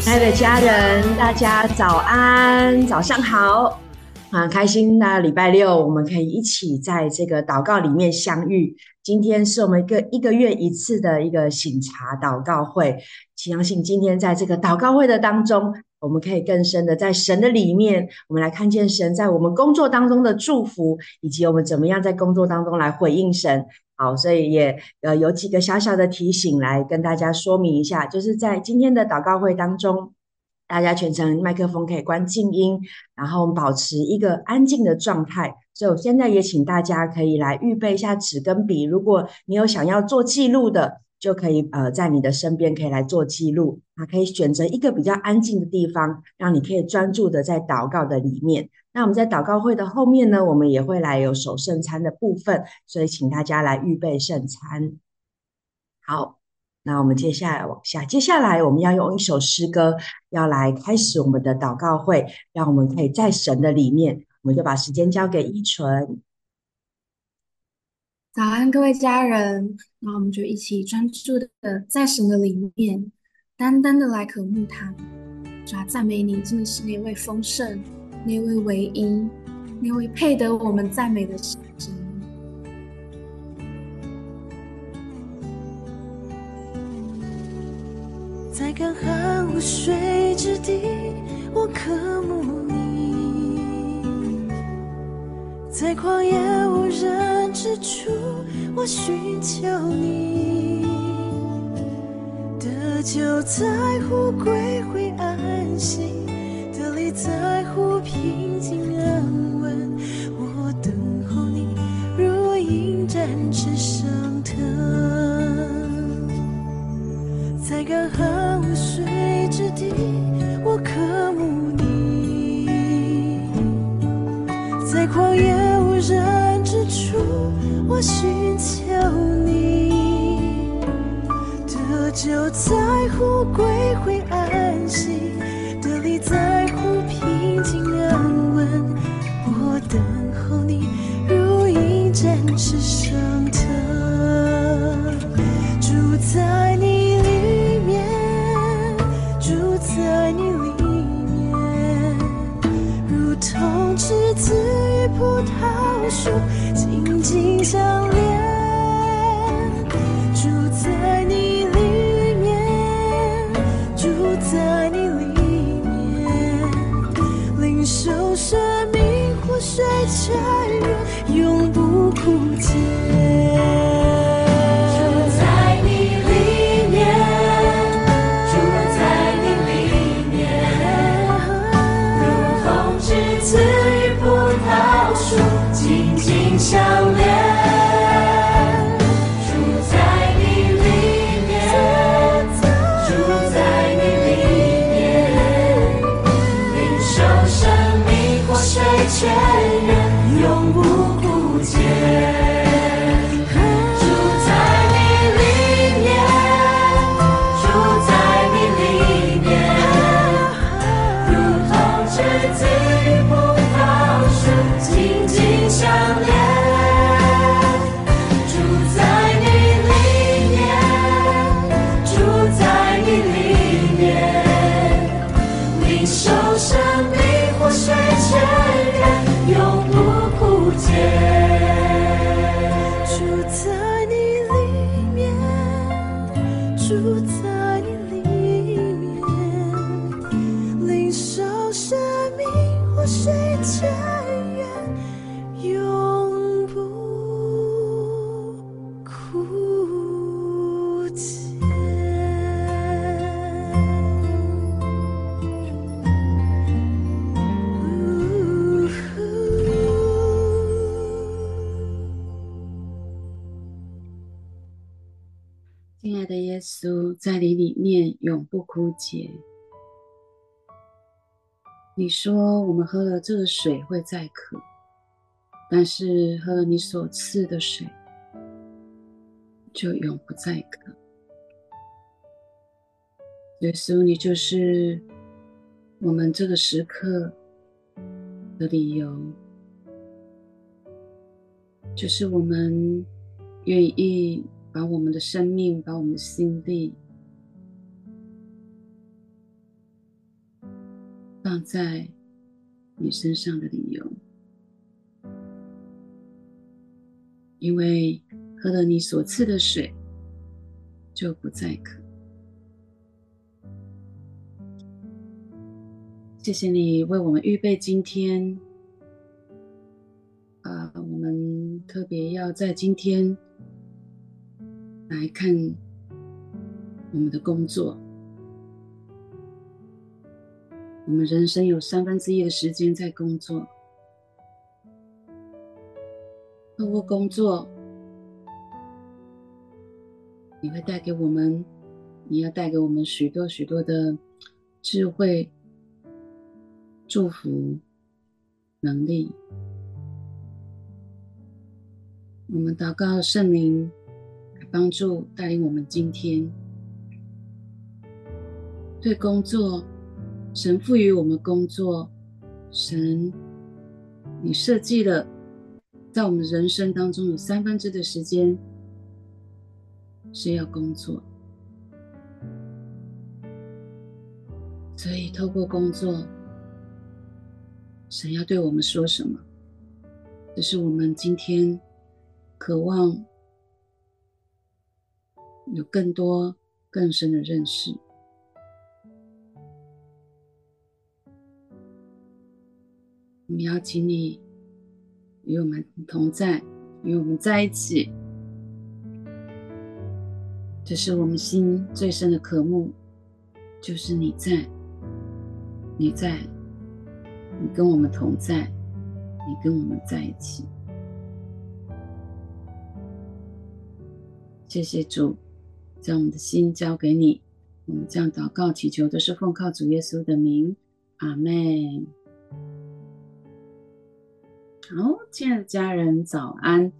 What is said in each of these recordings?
亲爱的家人，大家早安，早上好，很开心那礼拜六我们可以一起在这个祷告里面相遇。今天是我们一个一个月一次的一个醒察祷告会，相信今天在这个祷告会的当中，我们可以更深的在神的里面，我们来看见神在我们工作当中的祝福，以及我们怎么样在工作当中来回应神。好，所以也呃有几个小小的提醒来跟大家说明一下，就是在今天的祷告会当中，大家全程麦克风可以关静音，然后保持一个安静的状态。所以我现在也请大家可以来预备一下纸跟笔，如果你有想要做记录的，就可以呃在你的身边可以来做记录。啊，可以选择一个比较安静的地方，让你可以专注的在祷告的里面。那我们在祷告会的后面呢，我们也会来有守圣餐的部分，所以请大家来预备圣餐。好，那我们接下来往下，接下来我们要用一首诗歌，要来开始我们的祷告会，让我们可以在神的里面，我们就把时间交给依纯。早安，各位家人，那我们就一起专注的在神的里面，单单的来渴慕他，主啊，赞美你，真的是那位丰盛。那位唯一，那位配得我们赞美的神，在干旱无水之地，我渴慕你；在旷野无人之处，我寻求你。的就在乎归回安息。it's in. 在你里面永不枯竭。你说我们喝了这个水会再渴，但是喝了你所赐的水，就永不再渴。耶稣，你就是我们这个时刻的理由，就是我们愿意把我们的生命，把我们的心力。放在你身上的理由，因为喝了你所赐的水，就不再渴。谢谢你为我们预备今天，啊，我们特别要在今天来看我们的工作。我们人生有三分之一的时间在工作，透过工作，你会带给我们，你要带给我们许多许多的智慧。祝福能力，我们祷告圣灵帮助带领我们今天对工作，神赋予我们工作，神，你设计了在我们人生当中有三分之的时间是要工作，所以透过工作。神要对我们说什么？这是我们今天渴望有更多更深的认识。我们邀请你与我们同在，与我们在一起。这是我们心最深的渴慕，就是你在，你在。你跟我们同在，你跟我们在一起。谢谢主，将我们的心交给你。我们这样祷告祈求，都是奉靠主耶稣的名，阿门。好，亲爱的家人，早安。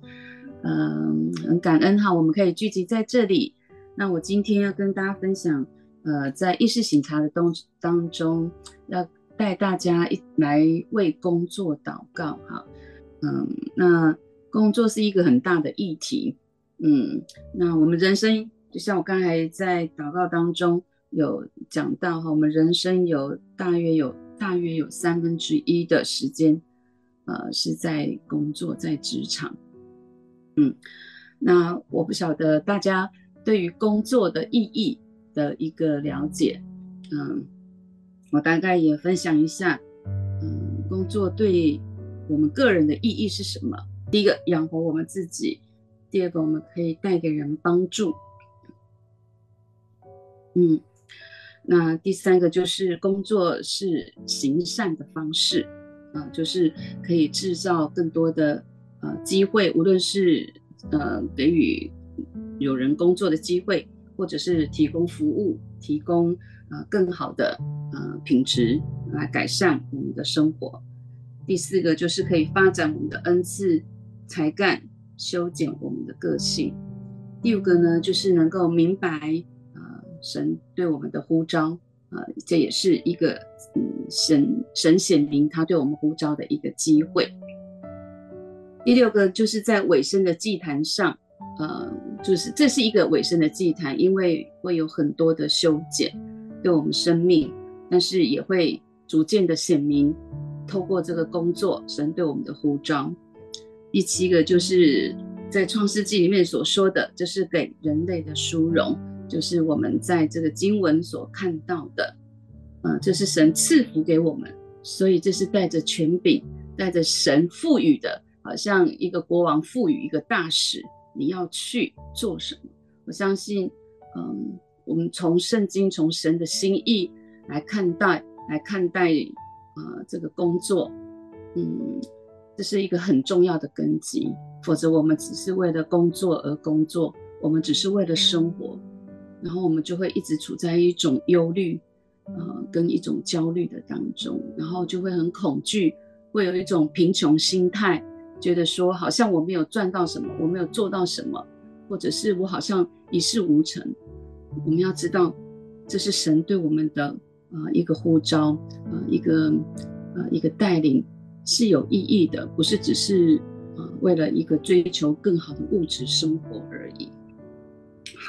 嗯，很感恩哈，我们可以聚集在这里。那我今天要跟大家分享，呃，在意识醒察的东当中要。带大家一来为工作祷告，哈，嗯，那工作是一个很大的议题，嗯，那我们人生就像我刚才在祷告当中有讲到哈，我们人生有大约有大约有三分之一的时间，呃，是在工作在职场，嗯，那我不晓得大家对于工作的意义的一个了解，嗯。我大概也分享一下，嗯，工作对我们个人的意义是什么？第一个，养活我们自己；第二个，我们可以带给人帮助。嗯，那第三个就是工作是行善的方式，啊，就是可以制造更多的呃机会，无论是呃给予有人工作的机会，或者是提供服务，提供。呃，更好的呃品质来改善我们的生活。第四个就是可以发展我们的恩赐、才干，修剪我们的个性。第五个呢，就是能够明白呃神对我们的呼召，呃，这也是一个嗯神神显明他对我们呼召的一个机会。第六个就是在尾声的祭坛上，呃，就是这是一个尾声的祭坛，因为会有很多的修剪。对我们生命，但是也会逐渐的显明，透过这个工作，神对我们的呼召。第七个就是在创世纪里面所说的，这是给人类的殊荣，就是我们在这个经文所看到的，呃，这是神赐福给我们，所以这是带着权柄，带着神赋予的，好像一个国王赋予一个大使，你要去做什么？我相信，嗯。我们从圣经、从神的心意来看待，来看待啊、呃、这个工作，嗯，这是一个很重要的根基。否则，我们只是为了工作而工作，我们只是为了生活，然后我们就会一直处在一种忧虑，呃，跟一种焦虑的当中，然后就会很恐惧，会有一种贫穷心态，觉得说好像我没有赚到什么，我没有做到什么，或者是我好像一事无成。我们要知道，这是神对我们的啊、呃、一个呼召，啊、呃、一个啊、呃、一个带领是有意义的，不是只是啊、呃、为了一个追求更好的物质生活。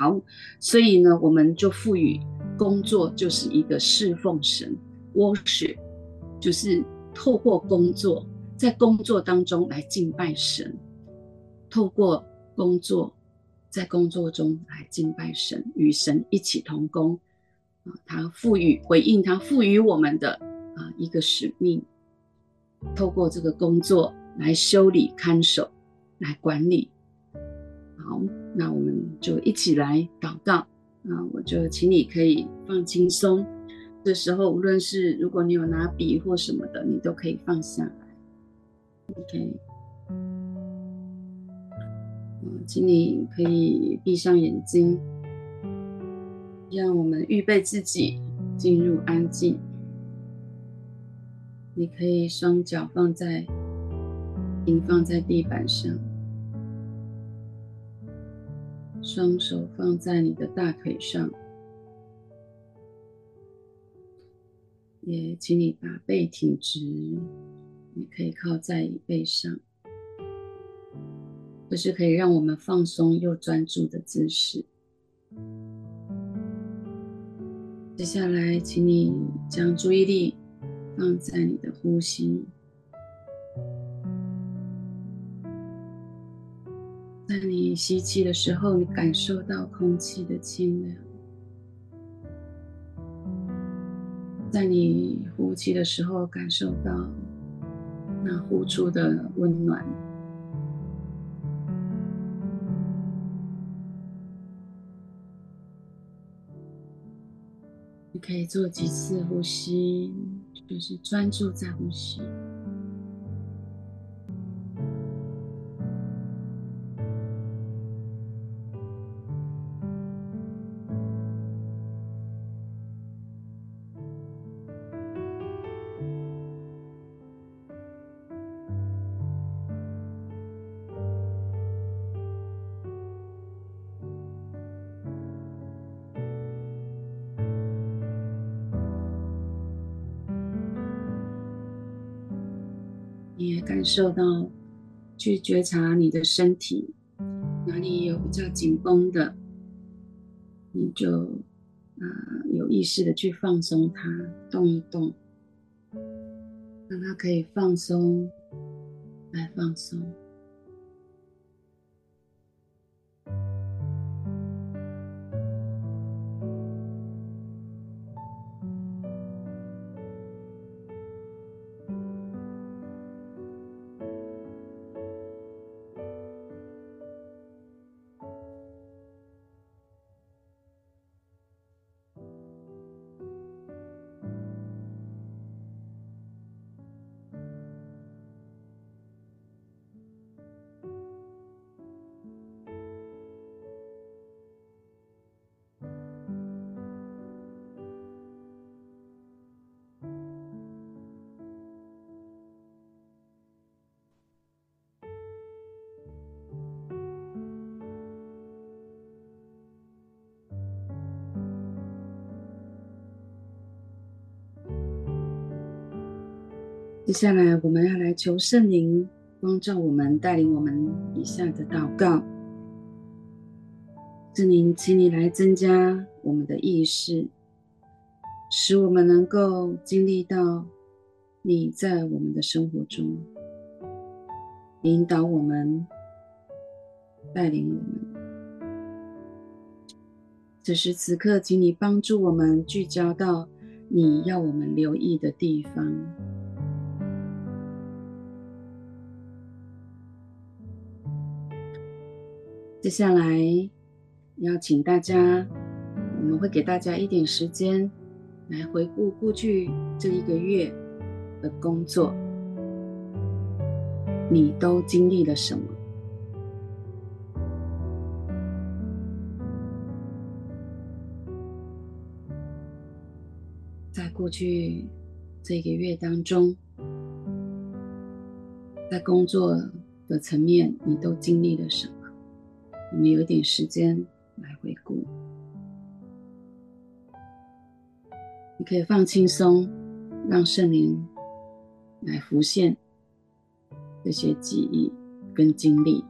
好，所以呢，我们就赋予工作就是一个侍奉神，worship 就是透过工作，在工作当中来敬拜神，透过工作，在工作中来敬拜神，与神一起同工啊，他赋予回应他赋予我们的啊一个使命，透过这个工作来修理看守，来管理。好，那我们就一起来祷告。那我就请你可以放轻松。这时候，无论是如果你有拿笔或什么的，你都可以放下来。OK，嗯，请你可以闭上眼睛，让我们预备自己进入安静。你可以双脚放在平放在地板上。双手放在你的大腿上，也请你把背挺直，你可以靠在椅背上，这是可以让我们放松又专注的姿势。接下来，请你将注意力放在你的呼吸。你吸气的时候，你感受到空气的清凉；在你呼气的时候，感受到那呼出的温暖。你可以做几次呼吸，就是专注在呼吸。受到，去觉察你的身体，哪里有比较紧绷的，你就啊、有意识的去放松它，动一动，让它可以放松，来放松。接下来，我们要来求圣灵光照我们，带领我们以下的祷告。圣灵，请你来增加我们的意识，使我们能够经历到你在我们的生活中引导我们、带领我们。此时此刻，请你帮助我们聚焦到你要我们留意的地方。接下来邀请大家，我们会给大家一点时间来回顾过去这一个月的工作，你都经历了什么？在过去这个月当中，在工作的层面，你都经历了什么？我们有一点时间来回顾，你可以放轻松，让圣灵来浮现这些记忆跟经历。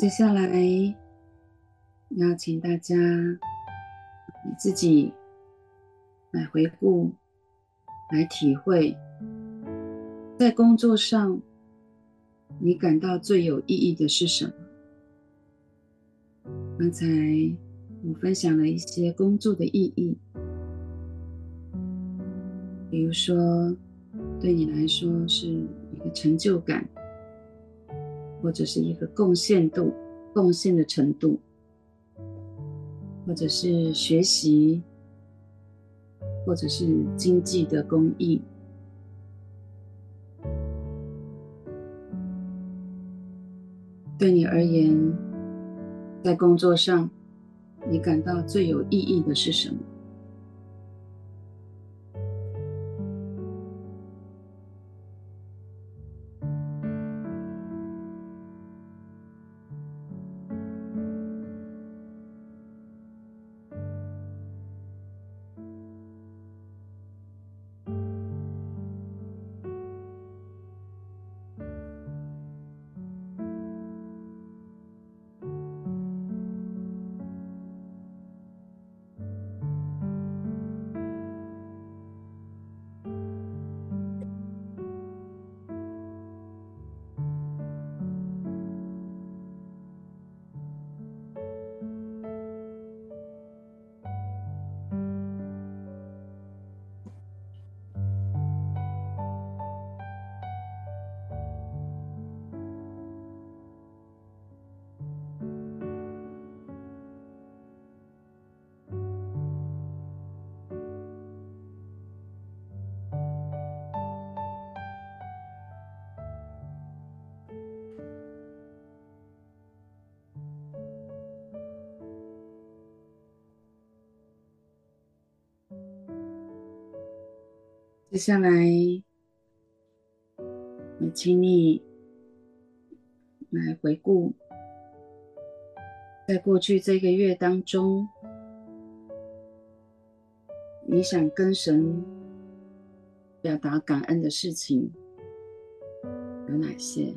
接下来邀请大家你自己来回顾、来体会，在工作上你感到最有意义的是什么？刚才我分享了一些工作的意义，比如说对你来说是一个成就感。或者是一个贡献度、贡献的程度，或者是学习，或者是经济的公益。对你而言，在工作上，你感到最有意义的是什么？接下来，我请你来回顾，在过去这个月当中，你想跟神表达感恩的事情有哪些？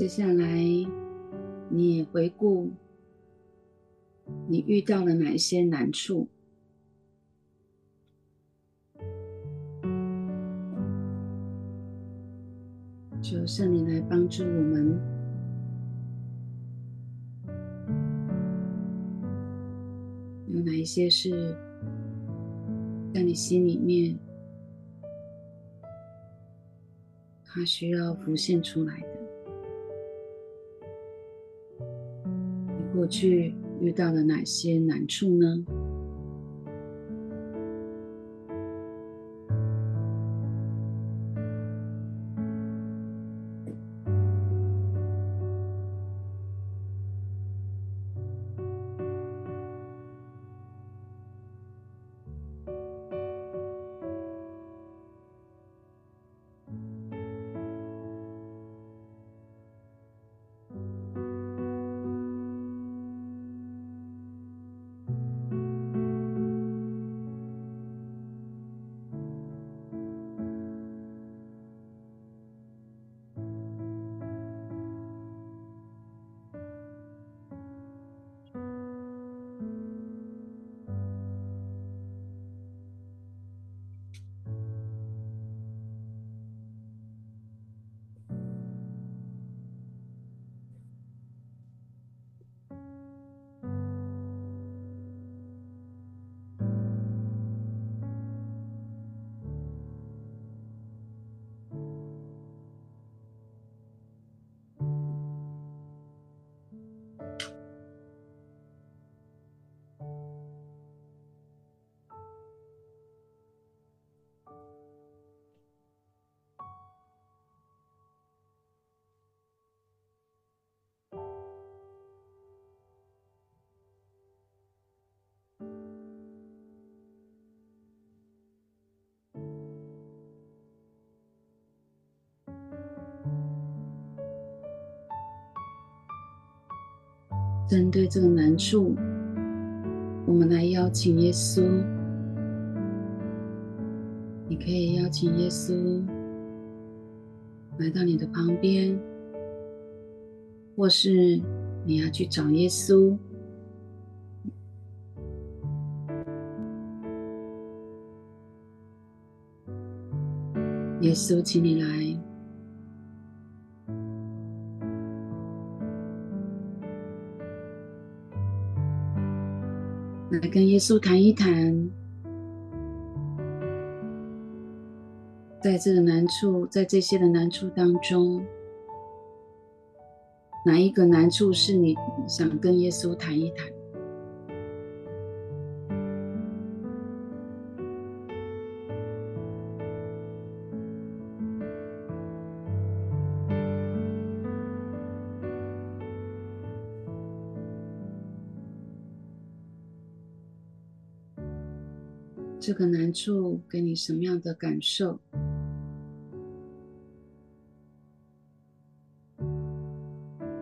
接下来，你也回顾你遇到了哪一些难处，求圣灵来帮助我们。有哪一些是在你心里面它需要浮现出来。过去遇到了哪些难处呢？针对这个难处，我们来邀请耶稣。你可以邀请耶稣来到你的旁边，或是你要去找耶稣。耶稣，请你来。来跟耶稣谈一谈，在这个难处，在这些的难处当中，哪一个难处是你想跟耶稣谈一谈？这个难处给你什么样的感受？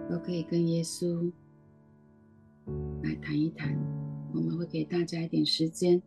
都可以跟耶稣来谈一谈。我们会给大家一点时间。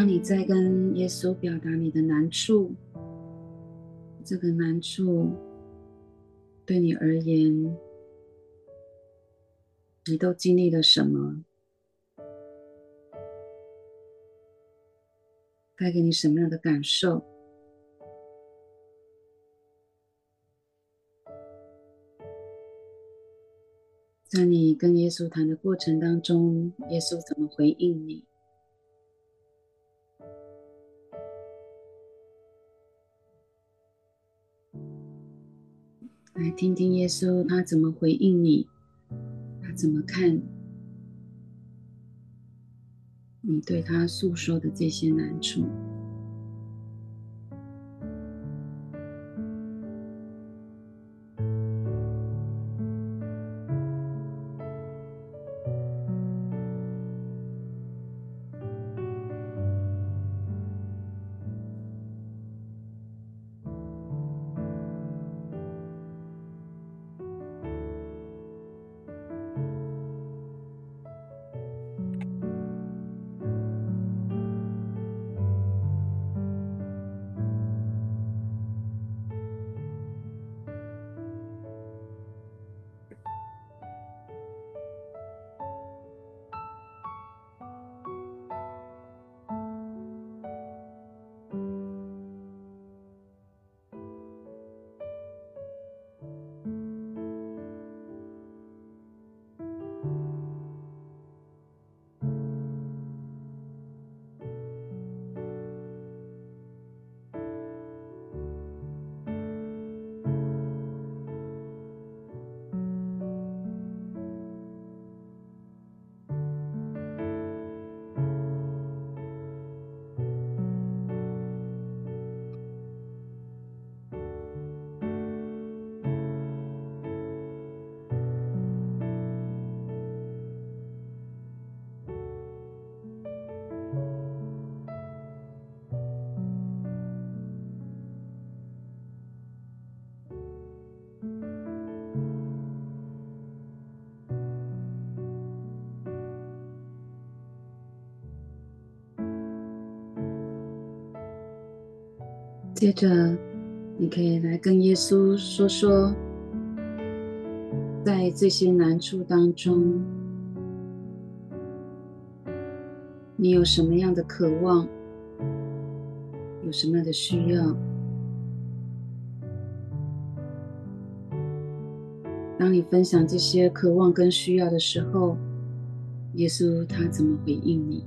当你在跟耶稣表达你的难处，这个难处对你而言，你都经历了什么？带给你什么样的感受？在你跟耶稣谈的过程当中，耶稣怎么回应你？来听听耶稣他怎么回应你，他怎么看你对他诉说的这些难处。接着，你可以来跟耶稣说说，在这些难处当中，你有什么样的渴望，有什么样的需要。当你分享这些渴望跟需要的时候，耶稣他怎么回应你？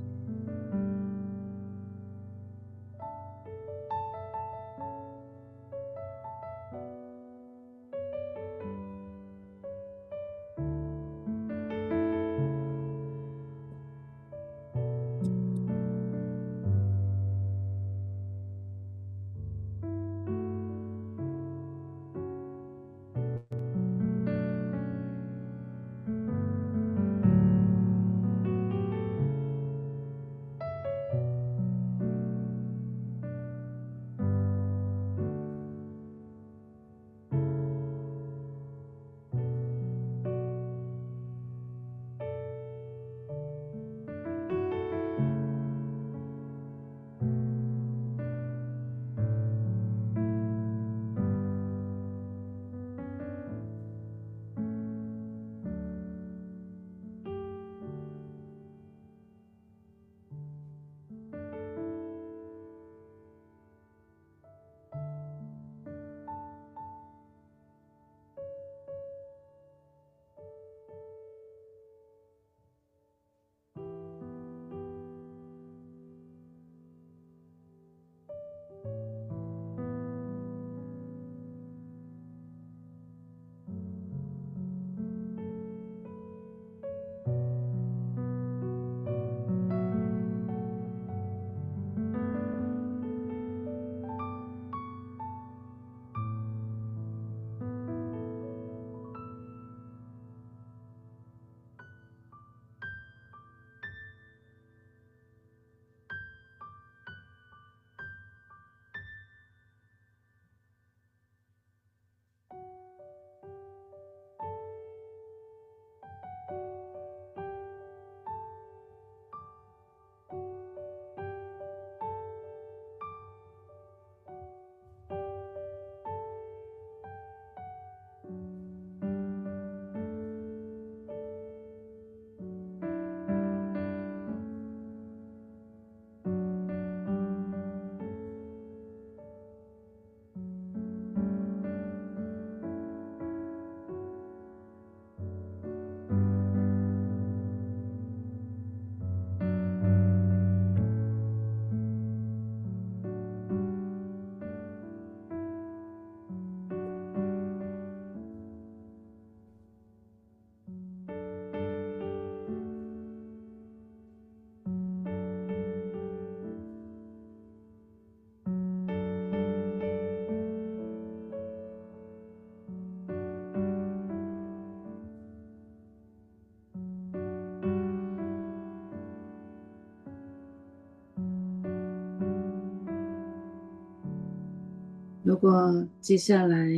如果接下来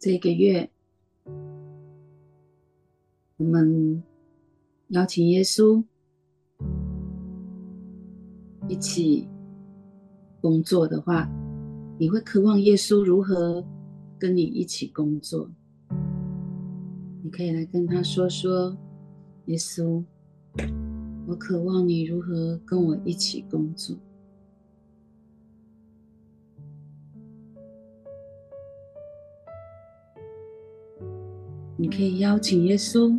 这个月，我们邀请耶稣一起工作的话，你会渴望耶稣如何跟你一起工作？你可以来跟他说说，耶稣，我渴望你如何跟我一起工作。你可以邀请耶稣。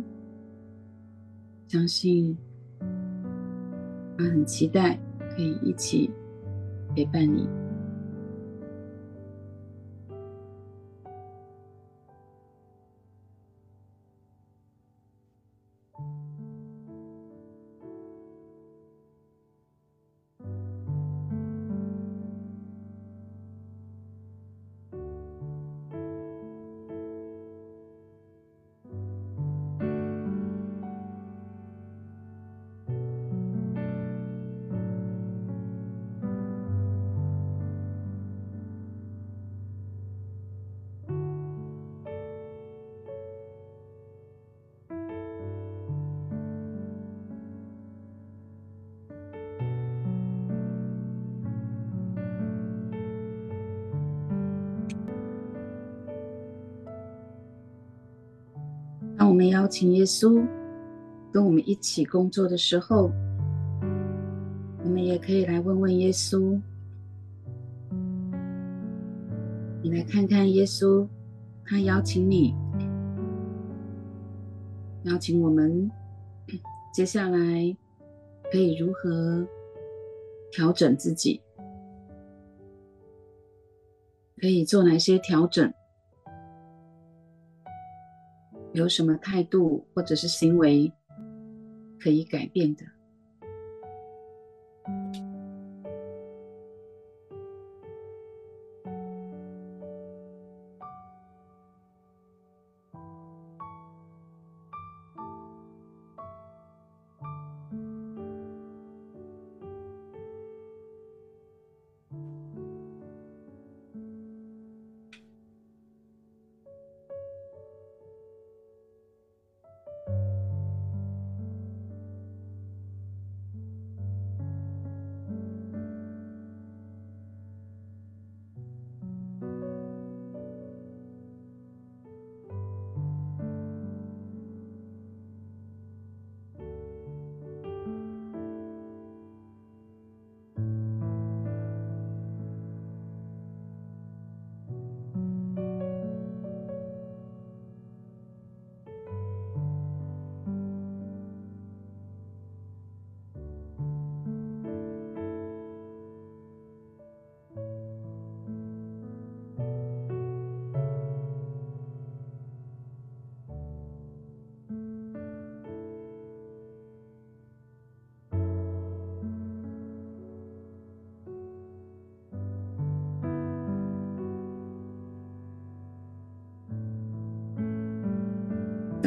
相信他很期待可以一起陪伴你。我们邀请耶稣跟我们一起工作的时候，我们也可以来问问耶稣：你来看看耶稣，他邀请你，邀请我们，接下来可以如何调整自己？可以做哪些调整？有什么态度或者是行为可以改变的？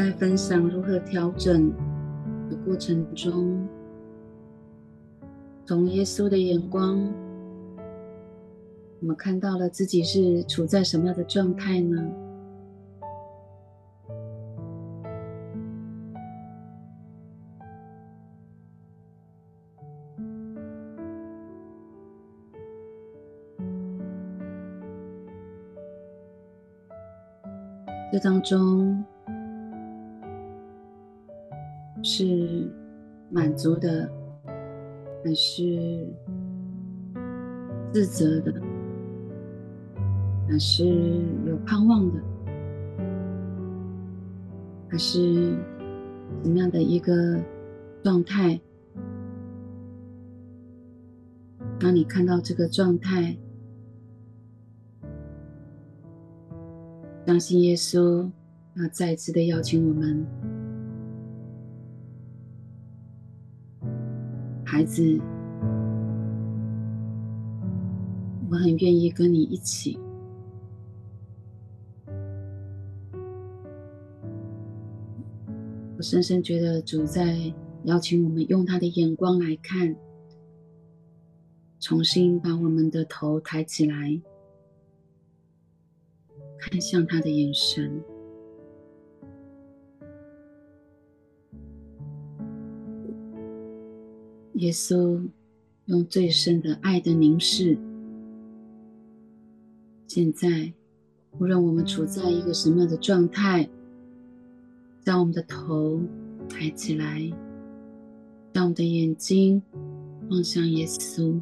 在分享如何调整的过程中，从耶稣的眼光，我们看到了自己是处在什么样的状态呢？这当中。满足的，还是自责的，还是有盼望的，还是怎么样的一个状态？当你看到这个状态，相信耶稣要再次的邀请我们。孩子，我很愿意跟你一起。我深深觉得主在邀请我们用他的眼光来看重新把我们的头抬起来，看向他的眼神。耶稣用最深的爱的凝视。现在，无论我们处在一个什么样的状态，将我们的头抬起来，将我们的眼睛望向耶稣，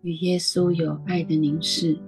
与耶稣有爱的凝视。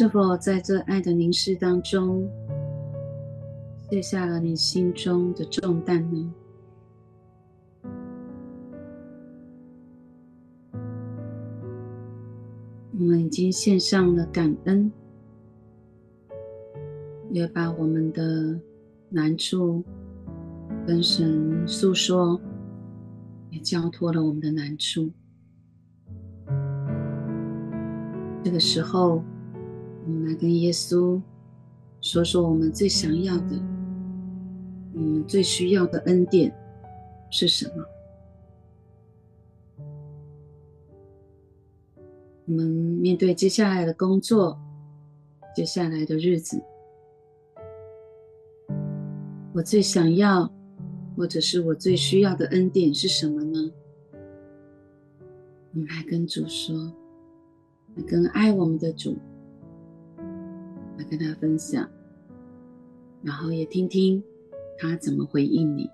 是否在这爱的凝视当中，卸下了你心中的重担呢？我们已经献上了感恩，也把我们的难处跟神诉说，也交托了我们的难处。这个时候。我们来跟耶稣说说我们最想要的，我们最需要的恩典是什么？我们面对接下来的工作，接下来的日子，我最想要，或者是我最需要的恩典是什么呢？我们来跟主说，来跟爱我们的主。来跟他分享，然后也听听他怎么回应你。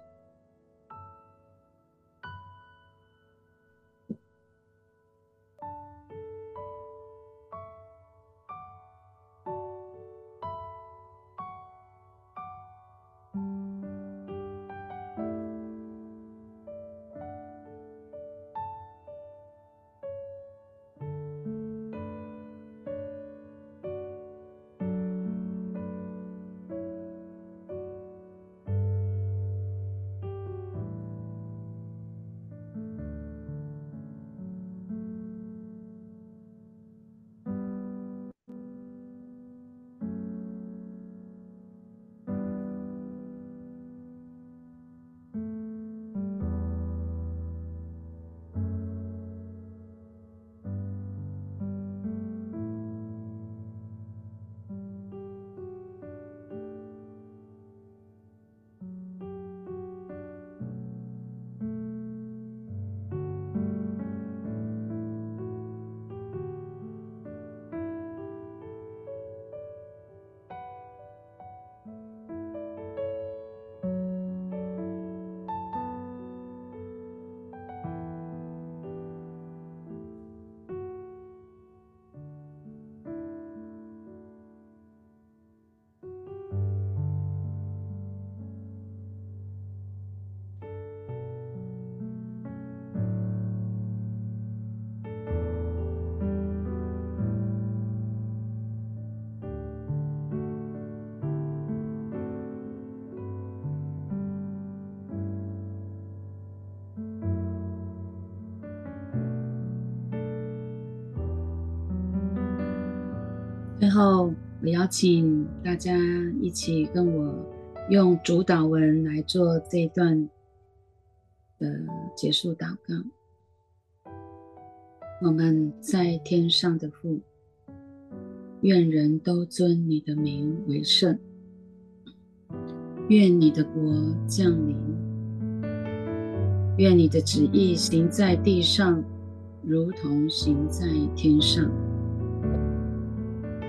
后，我邀请大家一起跟我用主祷文来做这一段的结束祷告。我们在天上的父，愿人都尊你的名为圣。愿你的国降临。愿你的旨意行在地上，如同行在天上。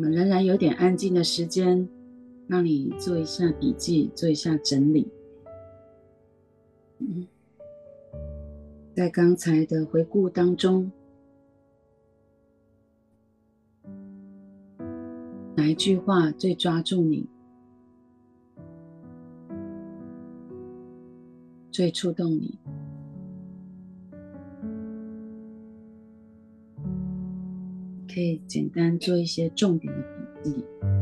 我们仍然有点安静的时间，让你做一下笔记，做一下整理。嗯，在刚才的回顾当中，哪一句话最抓住你，最触动你？可以简单做一些重点的笔记。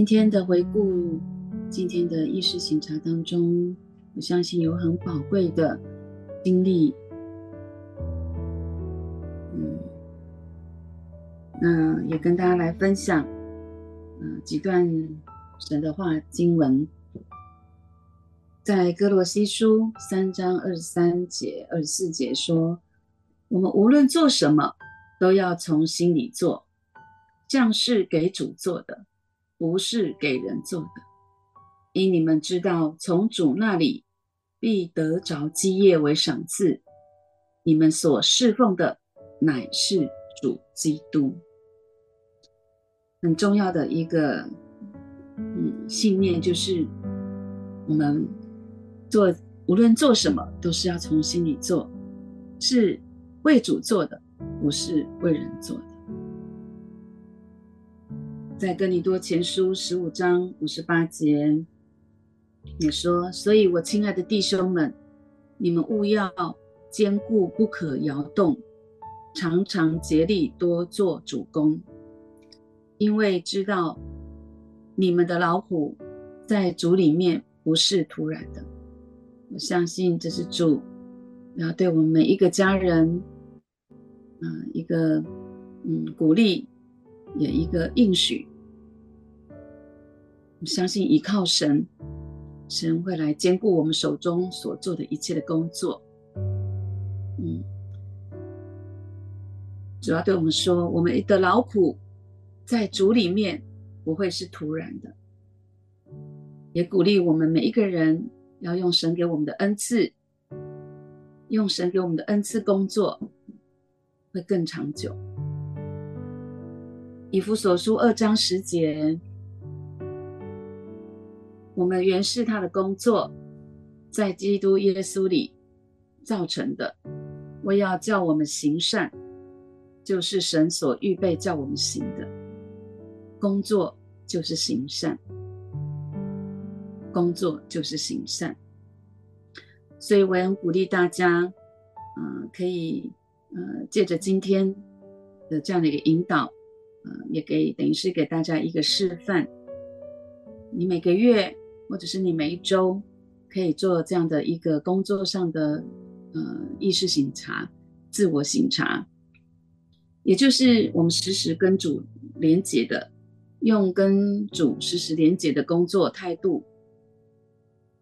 今天的回顾，今天的意识省察当中，我相信有很宝贵的经历。嗯，那也跟大家来分享，嗯、几段神的话经文，在哥罗西书三章二十三节、二十四节说：“我们无论做什么，都要从心里做，像是给主做的。”不是给人做的，因你们知道，从主那里必得着基业为赏赐。你们所侍奉的乃是主基督。很重要的一个嗯信念就是，我们做无论做什么，都是要从心里做，是为主做的，不是为人做的。在哥林多前书十五章五十八节也说：“所以我亲爱的弟兄们，你们务要坚固，不可摇动，常常竭力多做主工，因为知道你们的劳苦在主里面不是徒然的。我相信这是主要对我们每一个家人呃，一个嗯鼓励，也一个应许。我相信依靠神，神会来兼顾我们手中所做的一切的工作。嗯，主要对我们说，我们的劳苦在主里面不会是徒然的，也鼓励我们每一个人要用神给我们的恩赐，用神给我们的恩赐工作，会更长久。以弗所书二章十节。我们原是他的工作，在基督耶稣里造成的。我要叫我们行善，就是神所预备叫我们行的工作，就是行善。工作就是行善。所以我也鼓励大家，呃，可以呃，借着今天的这样的一个引导，呃，也给等于是给大家一个示范。你每个月。或者是你每一周可以做这样的一个工作上的呃意识醒察、自我醒察，也就是我们时时跟主连接的，用跟主时时连接的工作态度。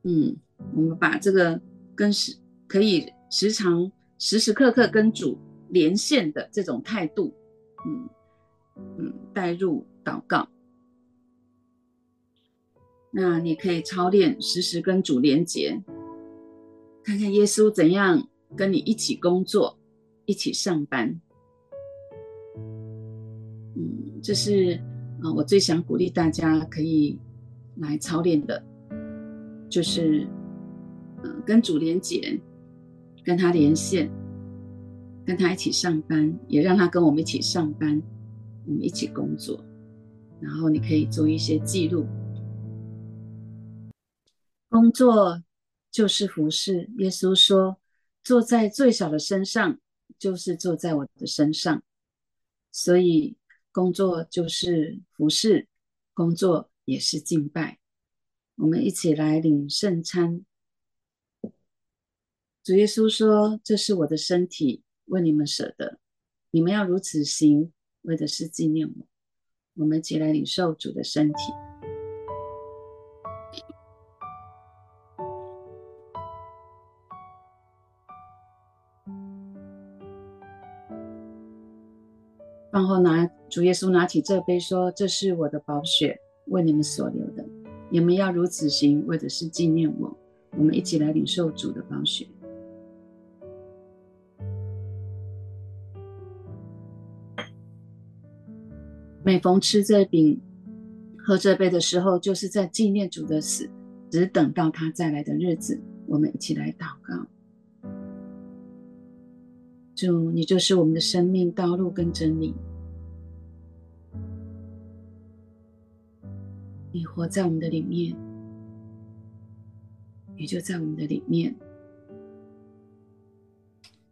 嗯，我们把这个跟时可以时常时时刻刻跟主连线的这种态度，嗯嗯，带入祷告。那你可以操练，时时跟主连结，看看耶稣怎样跟你一起工作，一起上班。嗯，这是啊，我最想鼓励大家可以来操练的，就是嗯，跟主连结，跟他连线，跟他一起上班，也让他跟我们一起上班，我们一起工作，然后你可以做一些记录。工作就是服侍。耶稣说：“坐在最小的身上，就是坐在我的身上。”所以，工作就是服侍，工作也是敬拜。我们一起来领圣餐。主耶稣说：“这是我的身体，为你们舍的，你们要如此行，为的是纪念我。”我们一起来领受主的身体。然后拿主耶稣拿起这杯，说：“这是我的宝血，为你们所流的。你们要如此行，为的是纪念我。”我们一起来领受主的宝血。每逢吃这饼、喝这杯的时候，就是在纪念主的死，只等到他再来的日子。我们一起来祷告。主，你就是我们的生命道路跟真理。你活在我们的里面，你就在我们的里面。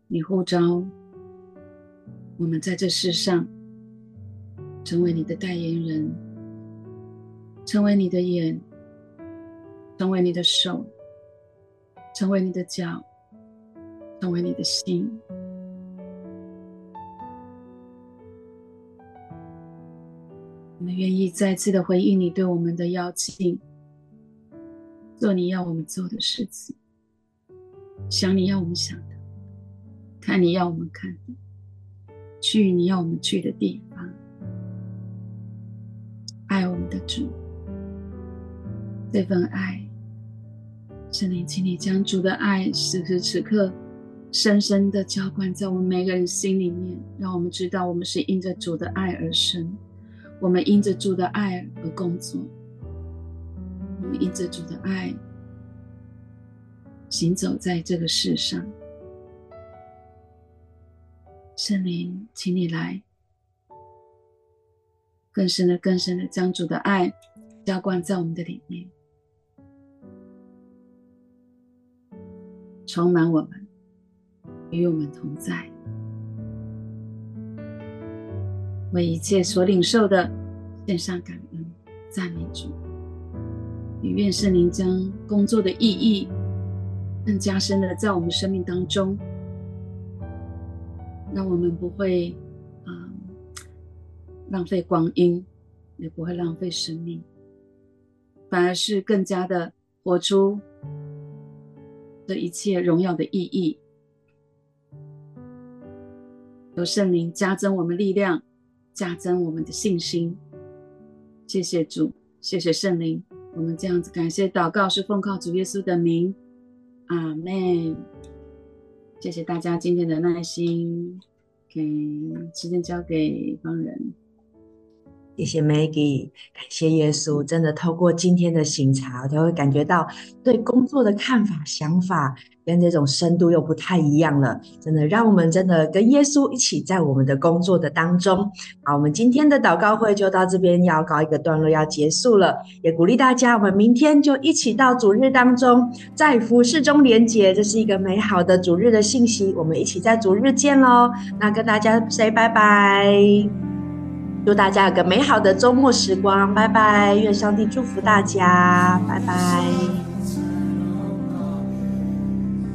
你呼召我们在这世上成为你的代言人，成为你的眼，成为你的手，成为你的脚，成为你的心。们愿意再次的回应你对我们的邀请，做你要我们做的事情，想你要我们想的，看你要我们看的，去你要我们去的地方，爱我们的主，这份爱，圣灵，请你将主的爱此时此刻深深的浇灌在我们每个人心里面，让我们知道我们是因着主的爱而生。我们因着主的爱而工作，我们因着主的爱行走在这个世上。圣灵，请你来，更深的、更深的将主的爱浇灌在我们的里面，充满我们，与我们同在。为一切所领受的献上感恩、赞美主，也愿圣灵将工作的意义更加深的在我们生命当中，让我们不会啊、浪费光阴，也不会浪费生命，反而是更加的活出这一切荣耀的意义。由圣灵加增我们力量，加增我们的信心。谢谢主，谢谢圣灵。我们这样子感谢祷告，是奉靠主耶稣的名，阿门。谢谢大家今天的耐心，给时间交给帮人。谢谢 Maggie，感谢耶稣，真的透过今天的行茶，我就会感觉到对工作的看法、想法跟这种深度又不太一样了。真的，让我们真的跟耶稣一起在我们的工作的当中。好，我们今天的祷告会就到这边要告一个段落，要结束了。也鼓励大家，我们明天就一起到主日当中，在服事中连结，这是一个美好的主日的信息。我们一起在主日见喽！那跟大家 say 拜拜。祝大家有个美好的周末时光，拜拜！愿上帝祝福大家，拜拜。